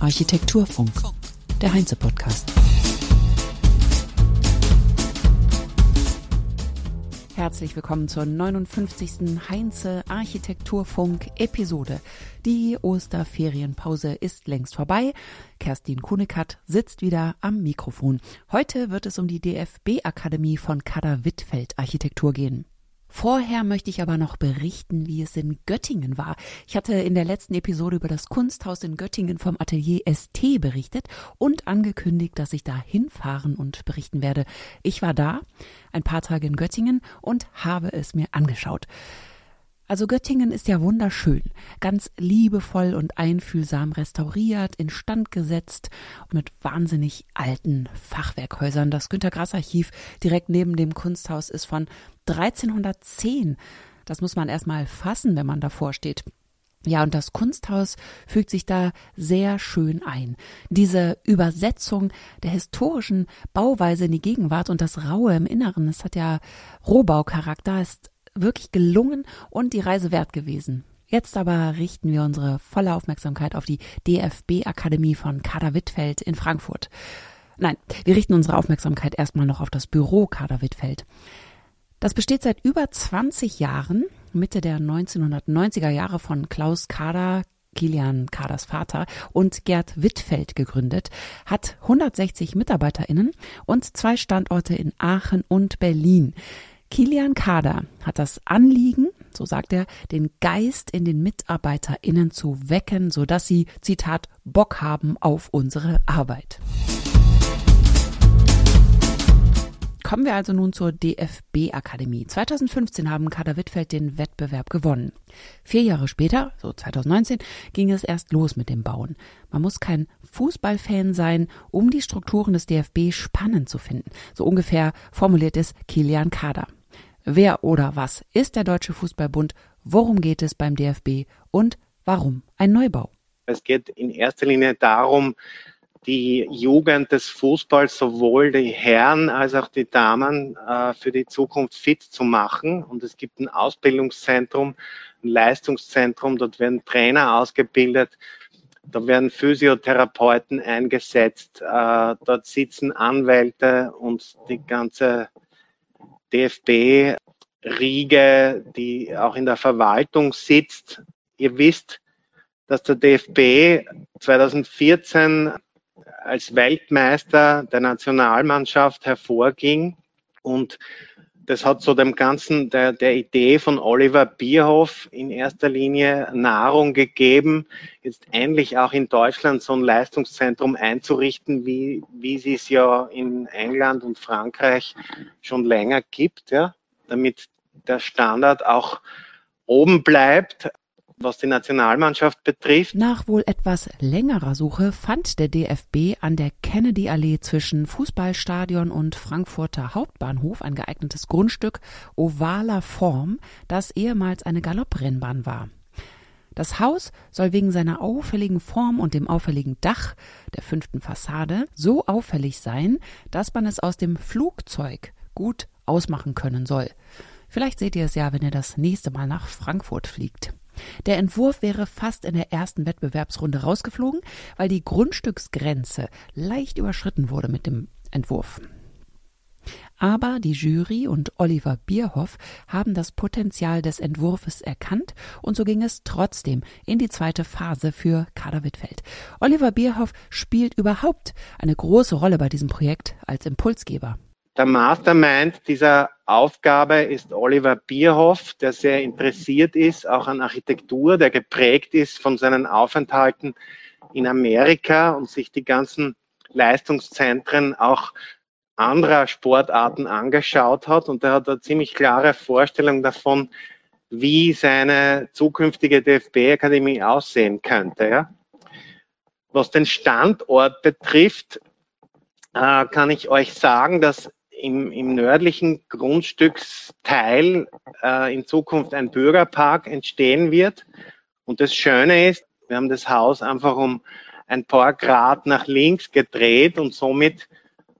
Architekturfunk. Architekturfunk, der Heinze-Podcast. Herzlich willkommen zur 59. Heinze Architekturfunk Episode. Die Osterferienpause ist längst vorbei. Kerstin Kunekat sitzt wieder am Mikrofon. Heute wird es um die DFB Akademie von Kader Wittfeld Architektur gehen. Vorher möchte ich aber noch berichten, wie es in Göttingen war. Ich hatte in der letzten Episode über das Kunsthaus in Göttingen vom Atelier ST berichtet und angekündigt, dass ich da hinfahren und berichten werde. Ich war da, ein paar Tage in Göttingen und habe es mir angeschaut. Also Göttingen ist ja wunderschön, ganz liebevoll und einfühlsam restauriert, instand gesetzt, mit wahnsinnig alten Fachwerkhäusern. Das Günter Grass Archiv direkt neben dem Kunsthaus ist von 1310. Das muss man erstmal fassen, wenn man davor steht. Ja, und das Kunsthaus fügt sich da sehr schön ein. Diese Übersetzung der historischen Bauweise in die Gegenwart und das Raue im Inneren, es hat ja Rohbaucharakter, ist wirklich gelungen und die Reise wert gewesen. Jetzt aber richten wir unsere volle Aufmerksamkeit auf die DFB-Akademie von Kader Wittfeld in Frankfurt. Nein, wir richten unsere Aufmerksamkeit erstmal noch auf das Büro Kader Wittfeld. Das besteht seit über 20 Jahren, Mitte der 1990er Jahre von Klaus Kader, Kilian Kaders Vater und Gerd Wittfeld gegründet, hat 160 MitarbeiterInnen und zwei Standorte in Aachen und Berlin. Kilian Kader hat das Anliegen, so sagt er, den Geist in den MitarbeiterInnen zu wecken, sodass sie, Zitat, Bock haben auf unsere Arbeit. Kommen wir also nun zur DFB-Akademie. 2015 haben Kader Wittfeld den Wettbewerb gewonnen. Vier Jahre später, so 2019, ging es erst los mit dem Bauen. Man muss kein Fußballfan sein, um die Strukturen des DFB spannend zu finden. So ungefähr formuliert es Kilian Kader. Wer oder was ist der Deutsche Fußballbund? Worum geht es beim DFB? Und warum ein Neubau? Es geht in erster Linie darum, die Jugend des Fußballs, sowohl die Herren als auch die Damen, äh, für die Zukunft fit zu machen. Und es gibt ein Ausbildungszentrum, ein Leistungszentrum, dort werden Trainer ausgebildet, da werden Physiotherapeuten eingesetzt, äh, dort sitzen Anwälte und die ganze DFB-Riege, die auch in der Verwaltung sitzt. Ihr wisst, dass der DFB 2014 als Weltmeister der Nationalmannschaft hervorging und das hat so dem Ganzen der, der Idee von Oliver Bierhoff in erster Linie Nahrung gegeben, jetzt endlich auch in Deutschland so ein Leistungszentrum einzurichten, wie, wie sie es ja in England und Frankreich schon länger gibt, ja, damit der Standard auch oben bleibt was die Nationalmannschaft betrifft. Nach wohl etwas längerer Suche fand der DFB an der Kennedy-Allee zwischen Fußballstadion und Frankfurter Hauptbahnhof ein geeignetes Grundstück ovaler Form, das ehemals eine Galopprennbahn war. Das Haus soll wegen seiner auffälligen Form und dem auffälligen Dach der fünften Fassade so auffällig sein, dass man es aus dem Flugzeug gut ausmachen können soll. Vielleicht seht ihr es ja, wenn ihr das nächste Mal nach Frankfurt fliegt. Der Entwurf wäre fast in der ersten Wettbewerbsrunde rausgeflogen, weil die Grundstücksgrenze leicht überschritten wurde mit dem Entwurf. Aber die Jury und Oliver Bierhoff haben das Potenzial des Entwurfs erkannt und so ging es trotzdem in die zweite Phase für Kader Wittfeld. Oliver Bierhoff spielt überhaupt eine große Rolle bei diesem Projekt als Impulsgeber. Der Mastermind dieser Aufgabe ist Oliver Bierhoff, der sehr interessiert ist, auch an Architektur, der geprägt ist von seinen Aufenthalten in Amerika und sich die ganzen Leistungszentren auch anderer Sportarten angeschaut hat. Und er hat eine ziemlich klare Vorstellung davon, wie seine zukünftige DFB-Akademie aussehen könnte. Ja? Was den Standort betrifft, äh, kann ich euch sagen, dass im, im nördlichen Grundstücksteil äh, in Zukunft ein Bürgerpark entstehen wird. Und das Schöne ist, wir haben das Haus einfach um ein paar Grad nach links gedreht und somit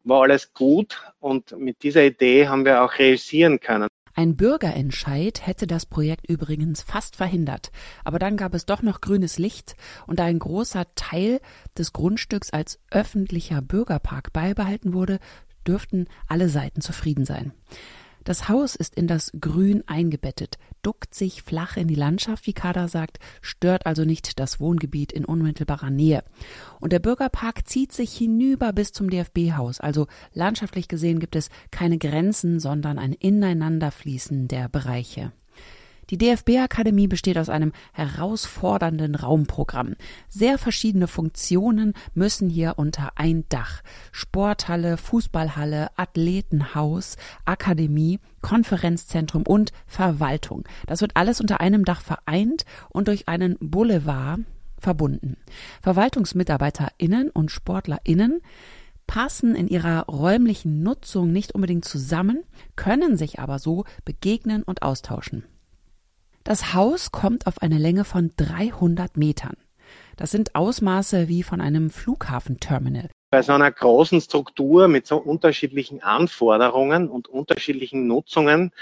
war alles gut. Und mit dieser Idee haben wir auch realisieren können. Ein Bürgerentscheid hätte das Projekt übrigens fast verhindert. Aber dann gab es doch noch grünes Licht und da ein großer Teil des Grundstücks als öffentlicher Bürgerpark beibehalten wurde, dürften alle Seiten zufrieden sein. Das Haus ist in das Grün eingebettet, duckt sich flach in die Landschaft, wie Kada sagt, stört also nicht das Wohngebiet in unmittelbarer Nähe. Und der Bürgerpark zieht sich hinüber bis zum DFB-Haus. Also landschaftlich gesehen gibt es keine Grenzen, sondern ein Ineinanderfließen der Bereiche. Die DFB-Akademie besteht aus einem herausfordernden Raumprogramm. Sehr verschiedene Funktionen müssen hier unter ein Dach. Sporthalle, Fußballhalle, Athletenhaus, Akademie, Konferenzzentrum und Verwaltung. Das wird alles unter einem Dach vereint und durch einen Boulevard verbunden. VerwaltungsmitarbeiterInnen und SportlerInnen passen in ihrer räumlichen Nutzung nicht unbedingt zusammen, können sich aber so begegnen und austauschen. Das Haus kommt auf eine Länge von 300 Metern. Das sind Ausmaße wie von einem Flughafenterminal. Bei so einer großen Struktur mit so unterschiedlichen Anforderungen und unterschiedlichen Nutzungen,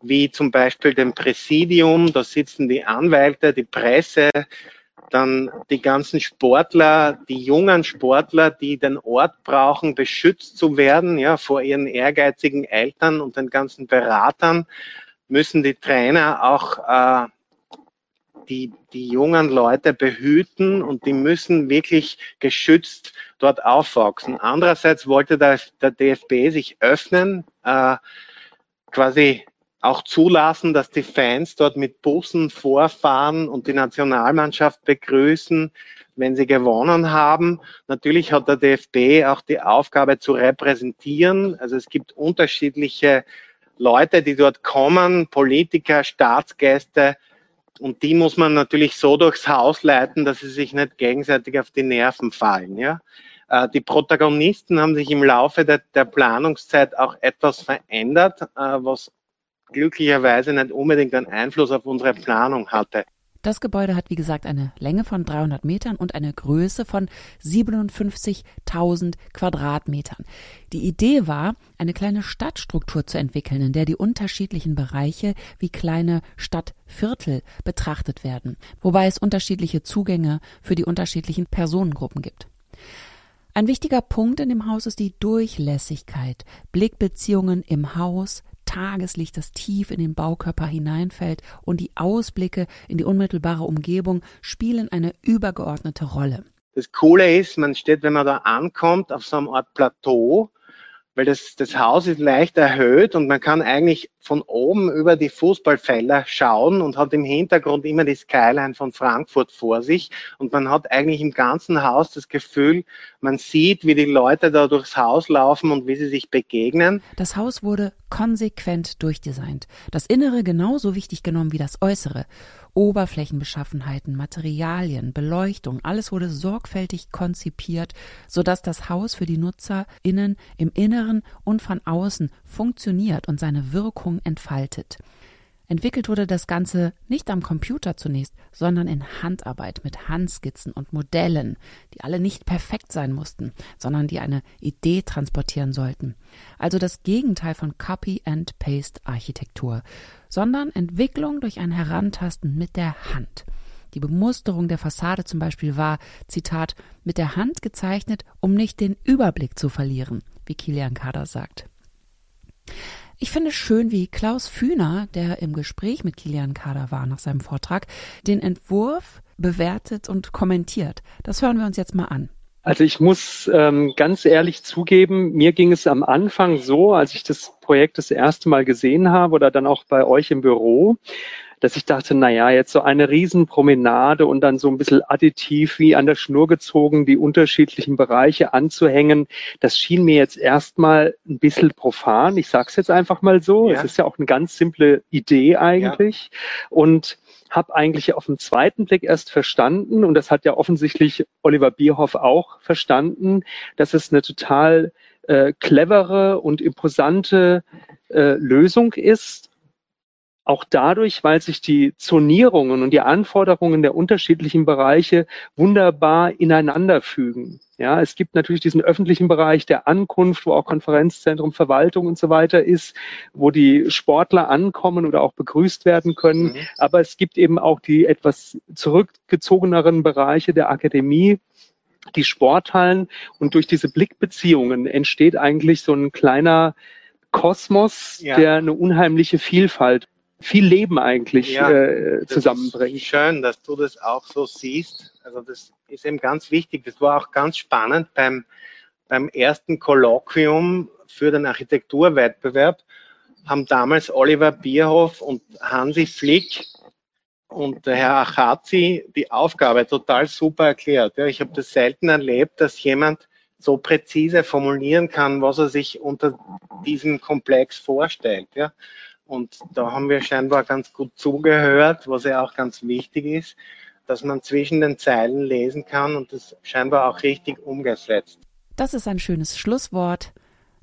wie zum Beispiel dem Präsidium, da sitzen die Anwälte, die Presse, dann die ganzen Sportler, die jungen Sportler, die den Ort brauchen, beschützt zu werden, ja, vor ihren ehrgeizigen Eltern und den ganzen Beratern müssen die Trainer auch äh, die, die jungen Leute behüten und die müssen wirklich geschützt dort aufwachsen. Andererseits wollte der, der DFB sich öffnen, äh, quasi auch zulassen, dass die Fans dort mit Bussen vorfahren und die Nationalmannschaft begrüßen, wenn sie gewonnen haben. Natürlich hat der DFB auch die Aufgabe zu repräsentieren. Also es gibt unterschiedliche Leute, die dort kommen, Politiker, Staatsgäste, und die muss man natürlich so durchs Haus leiten, dass sie sich nicht gegenseitig auf die Nerven fallen. Ja? Äh, die Protagonisten haben sich im Laufe der, der Planungszeit auch etwas verändert, äh, was glücklicherweise nicht unbedingt einen Einfluss auf unsere Planung hatte. Das Gebäude hat, wie gesagt, eine Länge von 300 Metern und eine Größe von 57.000 Quadratmetern. Die Idee war, eine kleine Stadtstruktur zu entwickeln, in der die unterschiedlichen Bereiche wie kleine Stadtviertel betrachtet werden, wobei es unterschiedliche Zugänge für die unterschiedlichen Personengruppen gibt. Ein wichtiger Punkt in dem Haus ist die Durchlässigkeit. Blickbeziehungen im Haus, Tageslicht, das tief in den Baukörper hineinfällt und die Ausblicke in die unmittelbare Umgebung spielen eine übergeordnete Rolle. Das Coole ist, man steht, wenn man da ankommt, auf so einem Art Plateau weil das, das Haus ist leicht erhöht und man kann eigentlich von oben über die Fußballfelder schauen und hat im Hintergrund immer die Skyline von Frankfurt vor sich und man hat eigentlich im ganzen Haus das Gefühl, man sieht, wie die Leute da durchs Haus laufen und wie sie sich begegnen. Das Haus wurde konsequent durchdesignt, das Innere genauso wichtig genommen wie das Äußere Oberflächenbeschaffenheiten, Materialien, Beleuchtung, alles wurde sorgfältig konzipiert, sodass das Haus für die NutzerInnen im Inneren und von außen funktioniert und seine Wirkung entfaltet. Entwickelt wurde das Ganze nicht am Computer zunächst, sondern in Handarbeit mit Handskizzen und Modellen, die alle nicht perfekt sein mussten, sondern die eine Idee transportieren sollten. Also das Gegenteil von Copy-and-Paste-Architektur, sondern Entwicklung durch ein Herantasten mit der Hand. Die Bemusterung der Fassade zum Beispiel war, Zitat, mit der Hand gezeichnet, um nicht den Überblick zu verlieren, wie Kilian Kader sagt. Ich finde schön, wie Klaus Fühner, der im Gespräch mit Kilian Kader war nach seinem Vortrag, den Entwurf bewertet und kommentiert. Das hören wir uns jetzt mal an. Also ich muss ähm, ganz ehrlich zugeben, mir ging es am Anfang so, als ich das Projekt das erste Mal gesehen habe oder dann auch bei euch im Büro, dass ich dachte, na ja, jetzt so eine Riesenpromenade und dann so ein bisschen additiv wie an der Schnur gezogen, die unterschiedlichen Bereiche anzuhängen. Das schien mir jetzt erstmal ein bisschen profan. Ich sag's jetzt einfach mal so. Ja. Es ist ja auch eine ganz simple Idee eigentlich. Ja. Und habe eigentlich auf den zweiten Blick erst verstanden, und das hat ja offensichtlich Oliver Bierhoff auch verstanden, dass es eine total äh, clevere und imposante äh, Lösung ist, auch dadurch, weil sich die Zonierungen und die Anforderungen der unterschiedlichen Bereiche wunderbar ineinander fügen. Ja, es gibt natürlich diesen öffentlichen Bereich der Ankunft, wo auch Konferenzzentrum, Verwaltung und so weiter ist, wo die Sportler ankommen oder auch begrüßt werden können. Mhm. Aber es gibt eben auch die etwas zurückgezogeneren Bereiche der Akademie, die Sporthallen. Und durch diese Blickbeziehungen entsteht eigentlich so ein kleiner Kosmos, ja. der eine unheimliche Vielfalt viel Leben eigentlich ja, äh, zusammenbringt. schön, dass du das auch so siehst. Also das ist eben ganz wichtig. Das war auch ganz spannend beim, beim ersten Kolloquium für den Architekturwettbewerb haben damals Oliver Bierhoff und Hansi Flick und der Herr Achazi die Aufgabe total super erklärt. Ja, ich habe das selten erlebt, dass jemand so präzise formulieren kann, was er sich unter diesem Komplex vorstellt. Ja. Und da haben wir scheinbar ganz gut zugehört, was ja auch ganz wichtig ist, dass man zwischen den Zeilen lesen kann und das scheinbar auch richtig umgesetzt. Das ist ein schönes Schlusswort.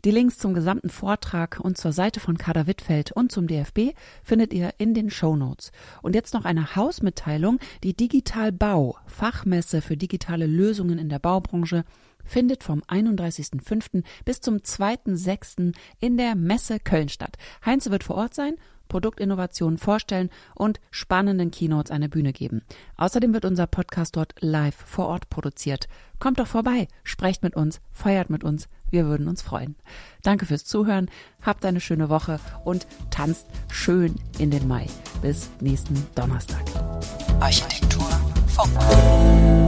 Die Links zum gesamten Vortrag und zur Seite von Kader Wittfeld und zum DFB findet ihr in den Show Notes. Und jetzt noch eine Hausmitteilung. Die Digital Bau, Fachmesse für digitale Lösungen in der Baubranche, findet vom 31.05. bis zum 2.06. in der Messe Köln statt. Heinze wird vor Ort sein Produktinnovationen vorstellen und spannenden Keynotes eine Bühne geben. Außerdem wird unser Podcast dort live vor Ort produziert. Kommt doch vorbei, sprecht mit uns, feiert mit uns, wir würden uns freuen. Danke fürs Zuhören, habt eine schöne Woche und tanzt schön in den Mai. Bis nächsten Donnerstag. Architektur Funk.